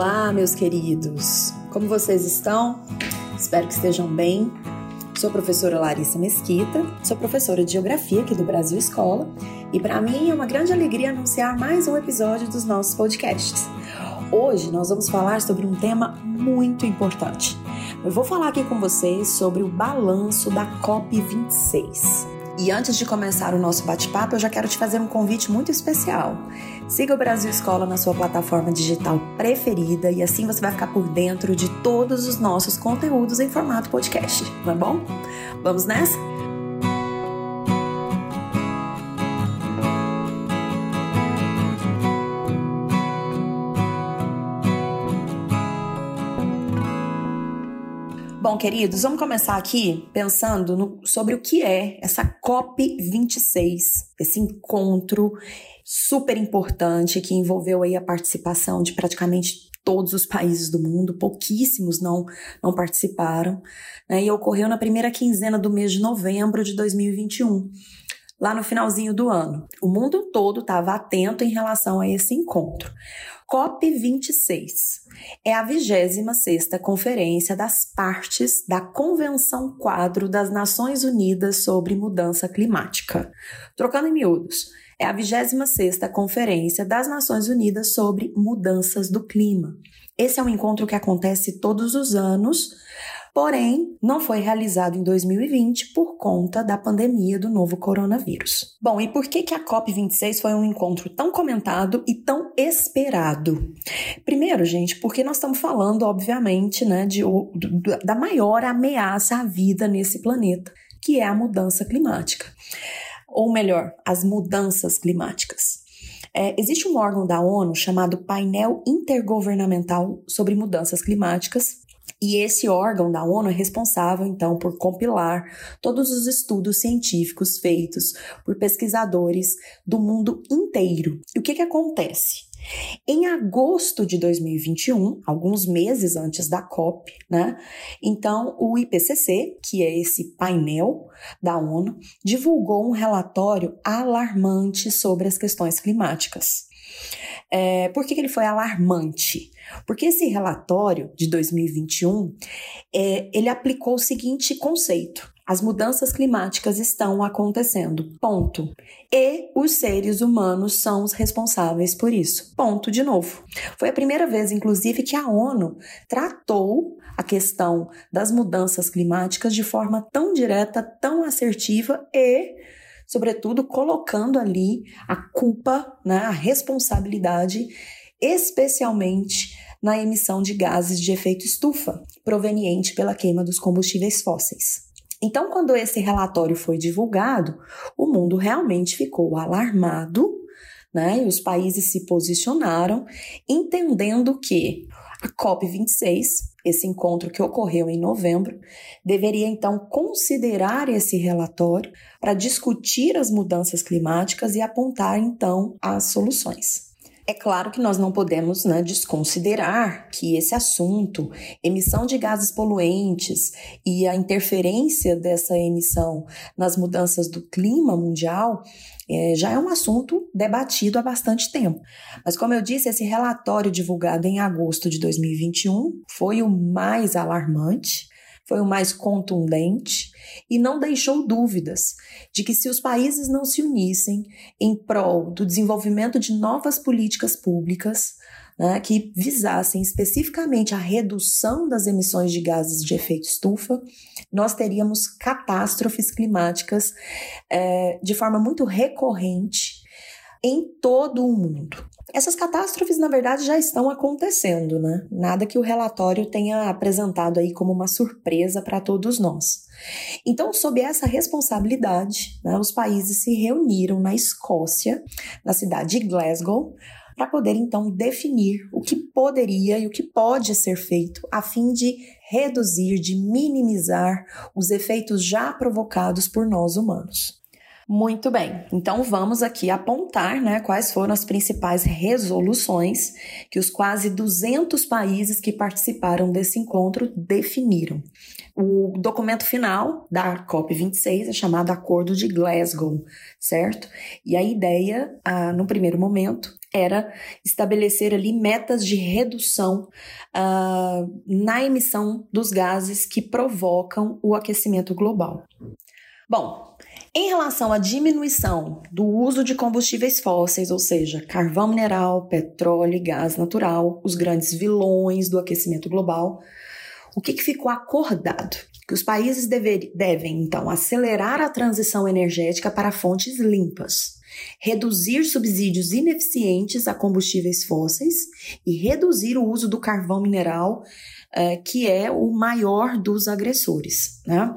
Olá, meus queridos! Como vocês estão? Espero que estejam bem. Sou a professora Larissa Mesquita, sou professora de Geografia aqui do Brasil Escola e para mim é uma grande alegria anunciar mais um episódio dos nossos podcasts. Hoje nós vamos falar sobre um tema muito importante. Eu vou falar aqui com vocês sobre o balanço da COP26. E antes de começar o nosso bate-papo, eu já quero te fazer um convite muito especial. Siga o Brasil Escola na sua plataforma digital preferida e assim você vai ficar por dentro de todos os nossos conteúdos em formato podcast, é bom? Vamos nessa? Queridos, vamos começar aqui pensando no, sobre o que é essa COP26, esse encontro super importante que envolveu aí a participação de praticamente todos os países do mundo, pouquíssimos não, não participaram, né, e ocorreu na primeira quinzena do mês de novembro de 2021 lá no finalzinho do ano. O mundo todo estava atento em relação a esse encontro. COP26 é a 26ª Conferência das Partes da Convenção Quadro das Nações Unidas sobre Mudança Climática. Trocando em miúdos, é a 26ª Conferência das Nações Unidas sobre Mudanças do Clima. Esse é um encontro que acontece todos os anos porém não foi realizado em 2020 por conta da pandemia do novo coronavírus. Bom, e por que, que a COP26 foi um encontro tão comentado e tão esperado? Primeiro, gente, porque nós estamos falando, obviamente, né, de, da maior ameaça à vida nesse planeta, que é a mudança climática. Ou melhor, as mudanças climáticas. É, existe um órgão da ONU chamado Painel Intergovernamental sobre Mudanças Climáticas, e esse órgão da ONU é responsável, então, por compilar todos os estudos científicos feitos por pesquisadores do mundo inteiro. E o que, que acontece? Em agosto de 2021, alguns meses antes da COP, né? Então, o IPCC, que é esse painel da ONU, divulgou um relatório alarmante sobre as questões climáticas. É, por que, que ele foi alarmante? Porque esse relatório de 2021 é, ele aplicou o seguinte conceito: as mudanças climáticas estão acontecendo. Ponto. E os seres humanos são os responsáveis por isso. Ponto de novo. Foi a primeira vez, inclusive, que a ONU tratou a questão das mudanças climáticas de forma tão direta, tão assertiva e sobretudo colocando ali a culpa, né, a responsabilidade, especialmente na emissão de gases de efeito estufa, proveniente pela queima dos combustíveis fósseis. Então, quando esse relatório foi divulgado, o mundo realmente ficou alarmado, né? E os países se posicionaram, entendendo que a COP26, esse encontro que ocorreu em novembro, deveria então considerar esse relatório para discutir as mudanças climáticas e apontar então as soluções. É claro que nós não podemos né, desconsiderar que esse assunto, emissão de gases poluentes e a interferência dessa emissão nas mudanças do clima mundial é, já é um assunto debatido há bastante tempo. Mas, como eu disse, esse relatório divulgado em agosto de 2021 foi o mais alarmante foi o mais contundente e não deixou dúvidas de que se os países não se unissem em prol do desenvolvimento de novas políticas públicas né, que visassem especificamente a redução das emissões de gases de efeito estufa, nós teríamos catástrofes climáticas é, de forma muito recorrente em todo o mundo. Essas catástrofes, na verdade, já estão acontecendo, né? Nada que o relatório tenha apresentado aí como uma surpresa para todos nós. Então, sob essa responsabilidade, né, os países se reuniram na Escócia, na cidade de Glasgow, para poder então definir o que poderia e o que pode ser feito a fim de reduzir, de minimizar os efeitos já provocados por nós humanos. Muito bem, então vamos aqui apontar né, quais foram as principais resoluções que os quase 200 países que participaram desse encontro definiram. O documento final da COP26 é chamado Acordo de Glasgow, certo? E a ideia, ah, no primeiro momento, era estabelecer ali metas de redução ah, na emissão dos gases que provocam o aquecimento global. Bom, em relação à diminuição do uso de combustíveis fósseis, ou seja, carvão mineral, petróleo e gás natural, os grandes vilões do aquecimento global, o que, que ficou acordado? Que os países dever, devem, então, acelerar a transição energética para fontes limpas, reduzir subsídios ineficientes a combustíveis fósseis e reduzir o uso do carvão mineral é, que é o maior dos agressores. Né?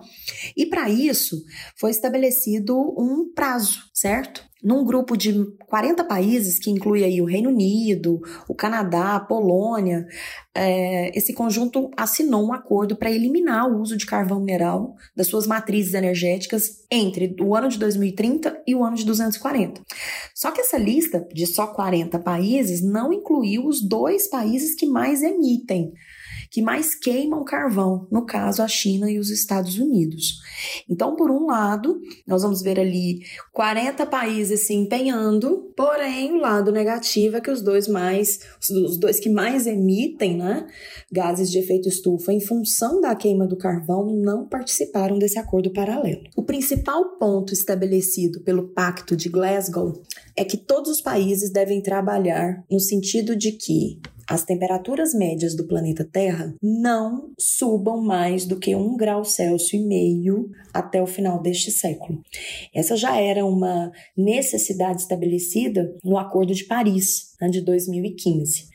E para isso foi estabelecido um prazo, certo? Num grupo de 40 países, que inclui aí o Reino Unido, o Canadá, a Polônia, é, esse conjunto assinou um acordo para eliminar o uso de carvão mineral das suas matrizes energéticas entre o ano de 2030 e o ano de 240. Só que essa lista de só 40 países não incluiu os dois países que mais emitem que mais queimam carvão, no caso a China e os Estados Unidos. Então, por um lado, nós vamos ver ali 40 países se empenhando, porém o lado negativo é que os dois mais, os dois que mais emitem, né, gases de efeito estufa em função da queima do carvão não participaram desse acordo paralelo. O principal ponto estabelecido pelo Pacto de Glasgow é que todos os países devem trabalhar no sentido de que as temperaturas médias do planeta Terra não subam mais do que um grau Celsius e meio até o final deste século. Essa já era uma necessidade estabelecida no Acordo de Paris, né, de 2015.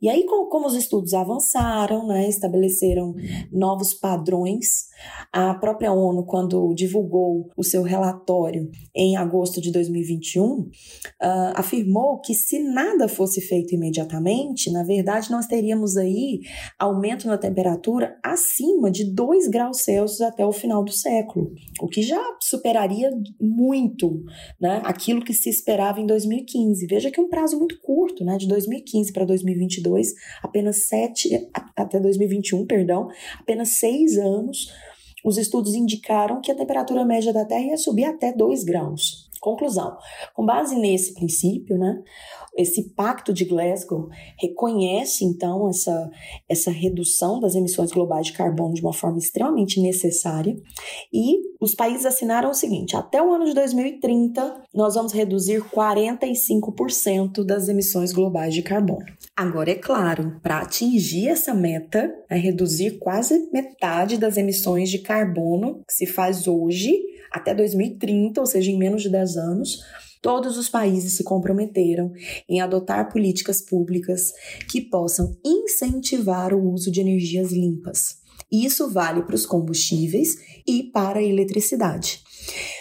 E aí, como os estudos avançaram, né, estabeleceram novos padrões, a própria ONU, quando divulgou o seu relatório em agosto de 2021, uh, ah, afirmou que se nada fosse feito imediatamente, na verdade, nós teríamos aí aumento na temperatura acima de 2 graus Celsius até o final do século, o que já superaria muito né, aquilo que se esperava em 2015. Veja que é um prazo muito curto, né, de 2015 para 2022 2022, apenas sete, até 2021, perdão, apenas seis anos, os estudos indicaram que a temperatura média da Terra ia subir até 2 graus. Conclusão: com base nesse princípio, né, esse pacto de Glasgow reconhece então essa, essa redução das emissões globais de carbono de uma forma extremamente necessária e os países assinaram o seguinte: até o ano de 2030 nós vamos reduzir 45% das emissões globais de carbono. Agora, é claro, para atingir essa meta, é reduzir quase metade das emissões de carbono que se faz hoje até 2030, ou seja, em menos de 10 anos, todos os países se comprometeram em adotar políticas públicas que possam incentivar o uso de energias limpas. Isso vale para os combustíveis e para a eletricidade.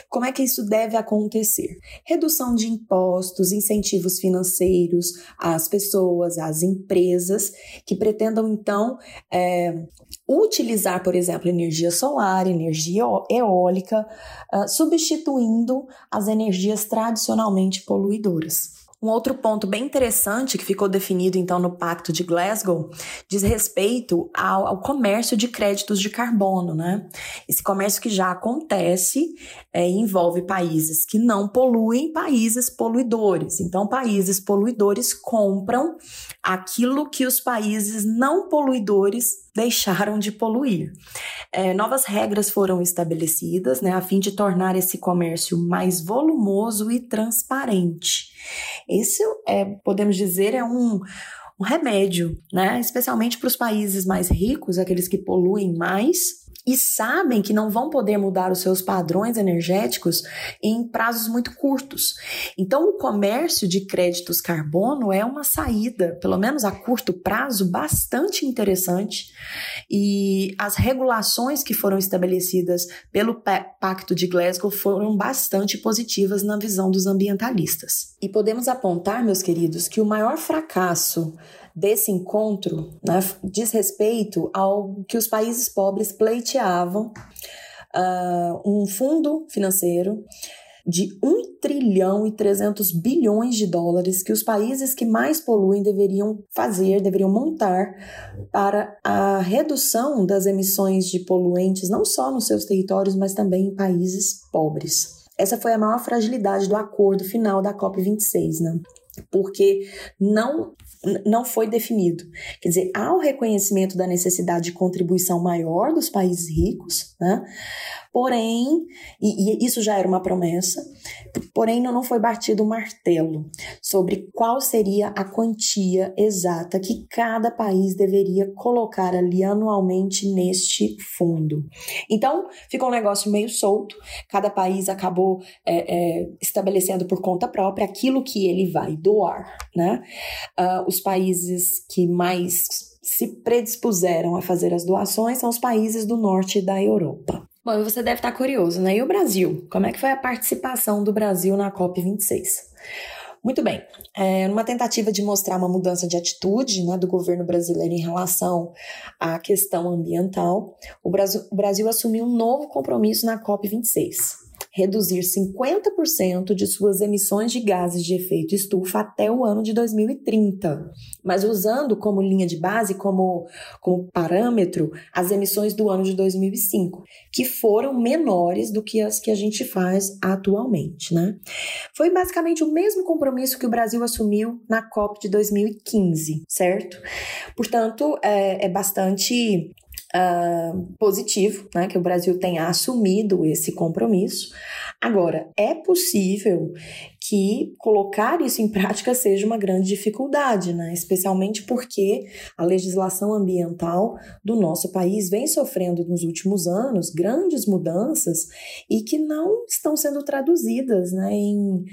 Como é que isso deve acontecer? Redução de impostos, incentivos financeiros às pessoas, às empresas que pretendam então é, utilizar, por exemplo, energia solar, energia eólica, uh, substituindo as energias tradicionalmente poluidoras. Um outro ponto bem interessante que ficou definido então no Pacto de Glasgow diz respeito ao, ao comércio de créditos de carbono, né? Esse comércio que já acontece é, envolve países que não poluem, países poluidores. Então, países poluidores compram aquilo que os países não poluidores deixaram de poluir. É, novas regras foram estabelecidas né, a fim de tornar esse comércio mais volumoso e transparente. Isso, é, podemos dizer, é um, um remédio, né? especialmente para os países mais ricos, aqueles que poluem mais, e sabem que não vão poder mudar os seus padrões energéticos em prazos muito curtos. Então, o comércio de créditos carbono é uma saída, pelo menos a curto prazo, bastante interessante. E as regulações que foram estabelecidas pelo Pacto de Glasgow foram bastante positivas na visão dos ambientalistas. E podemos apontar, meus queridos, que o maior fracasso desse encontro né, diz respeito ao que os países pobres pleiteavam uh, um fundo financeiro de 1 trilhão e 300 bilhões de dólares que os países que mais poluem deveriam fazer, deveriam montar para a redução das emissões de poluentes, não só nos seus territórios, mas também em países pobres. Essa foi a maior fragilidade do acordo final da COP26, né? Porque não não foi definido. Quer dizer, há o reconhecimento da necessidade de contribuição maior dos países ricos, né? Porém, e, e, isso já era uma promessa, porém não foi batido o martelo sobre qual seria a quantia exata que cada país deveria colocar ali anualmente neste fundo. Então, ficou um negócio meio solto, cada país acabou é, é, estabelecendo por conta própria aquilo que ele vai doar, né? Uh, os países que mais se predispuseram a fazer as doações são os países do norte da Europa. Bom, você deve estar curioso, né? E o Brasil? Como é que foi a participação do Brasil na COP26? Muito bem, é, numa tentativa de mostrar uma mudança de atitude né, do governo brasileiro em relação à questão ambiental, o Brasil, o Brasil assumiu um novo compromisso na COP26 reduzir 50% de suas emissões de gases de efeito estufa até o ano de 2030, mas usando como linha de base, como, como parâmetro, as emissões do ano de 2005, que foram menores do que as que a gente faz atualmente, né? Foi basicamente o mesmo compromisso que o Brasil assumiu na COP de 2015, certo? Portanto, é, é bastante uh, positivo, né, que o Brasil tenha assumido esse compromisso. Agora, é possível que colocar isso em prática seja uma grande dificuldade, né? especialmente porque a legislação ambiental do nosso país vem sofrendo nos últimos anos grandes mudanças e que não estão sendo traduzidas né, em,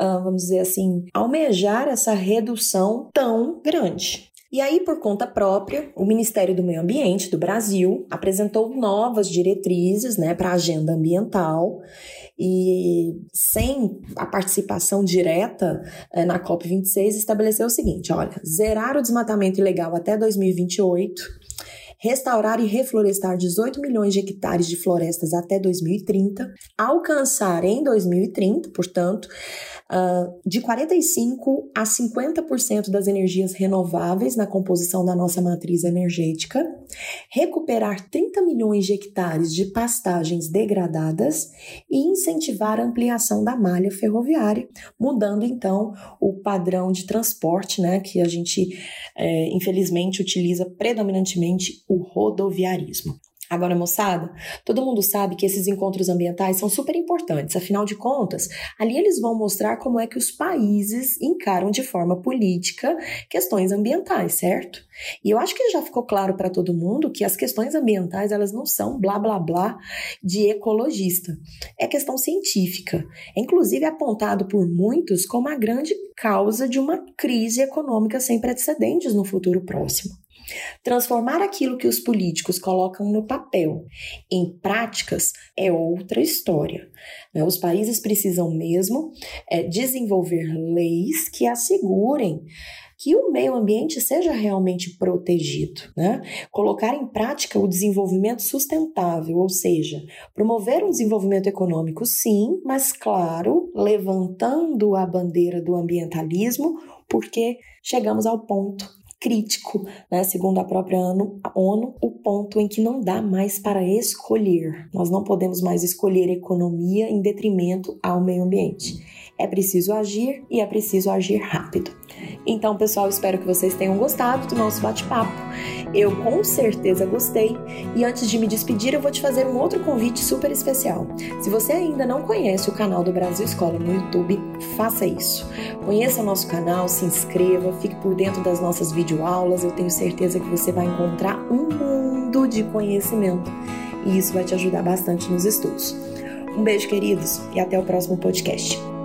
uh, vamos dizer assim, almejar essa redução tão grande. E aí, por conta própria, o Ministério do Meio Ambiente do Brasil apresentou novas diretrizes né, para a agenda ambiental. E sem a participação direta é, na COP26 estabeleceu o seguinte: olha, zerar o desmatamento ilegal até 2028 restaurar e reflorestar 18 milhões de hectares de florestas até 2030, alcançar em 2030, portanto, uh, de 45% a 50% das energias renováveis na composição da nossa matriz energética, recuperar 30 milhões de hectares de pastagens degradadas e incentivar a ampliação da malha ferroviária, mudando então o padrão de transporte, né, que a gente é, infelizmente utiliza predominantemente o rodoviarismo. Agora, moçada, todo mundo sabe que esses encontros ambientais são super importantes, afinal de contas, ali eles vão mostrar como é que os países encaram de forma política questões ambientais, certo? E eu acho que já ficou claro para todo mundo que as questões ambientais, elas não são blá blá blá de ecologista. É questão científica. É inclusive apontado por muitos como a grande causa de uma crise econômica sem precedentes no futuro próximo. Transformar aquilo que os políticos colocam no papel em práticas é outra história. Né? Os países precisam mesmo é, desenvolver leis que assegurem que o meio ambiente seja realmente protegido, né? Colocar em prática o desenvolvimento sustentável, ou seja, promover um desenvolvimento econômico, sim, mas claro, levantando a bandeira do ambientalismo, porque chegamos ao ponto crítico, né, segundo a própria ONU, o ponto em que não dá mais para escolher. Nós não podemos mais escolher economia em detrimento ao meio ambiente. É preciso agir e é preciso agir rápido. Então, pessoal, espero que vocês tenham gostado do nosso bate-papo. Eu com certeza gostei. E antes de me despedir, eu vou te fazer um outro convite super especial. Se você ainda não conhece o canal do Brasil Escola no YouTube, faça isso. Conheça o nosso canal, se inscreva, fique por dentro das nossas videoaulas. Eu tenho certeza que você vai encontrar um mundo de conhecimento. E isso vai te ajudar bastante nos estudos. Um beijo, queridos, e até o próximo podcast.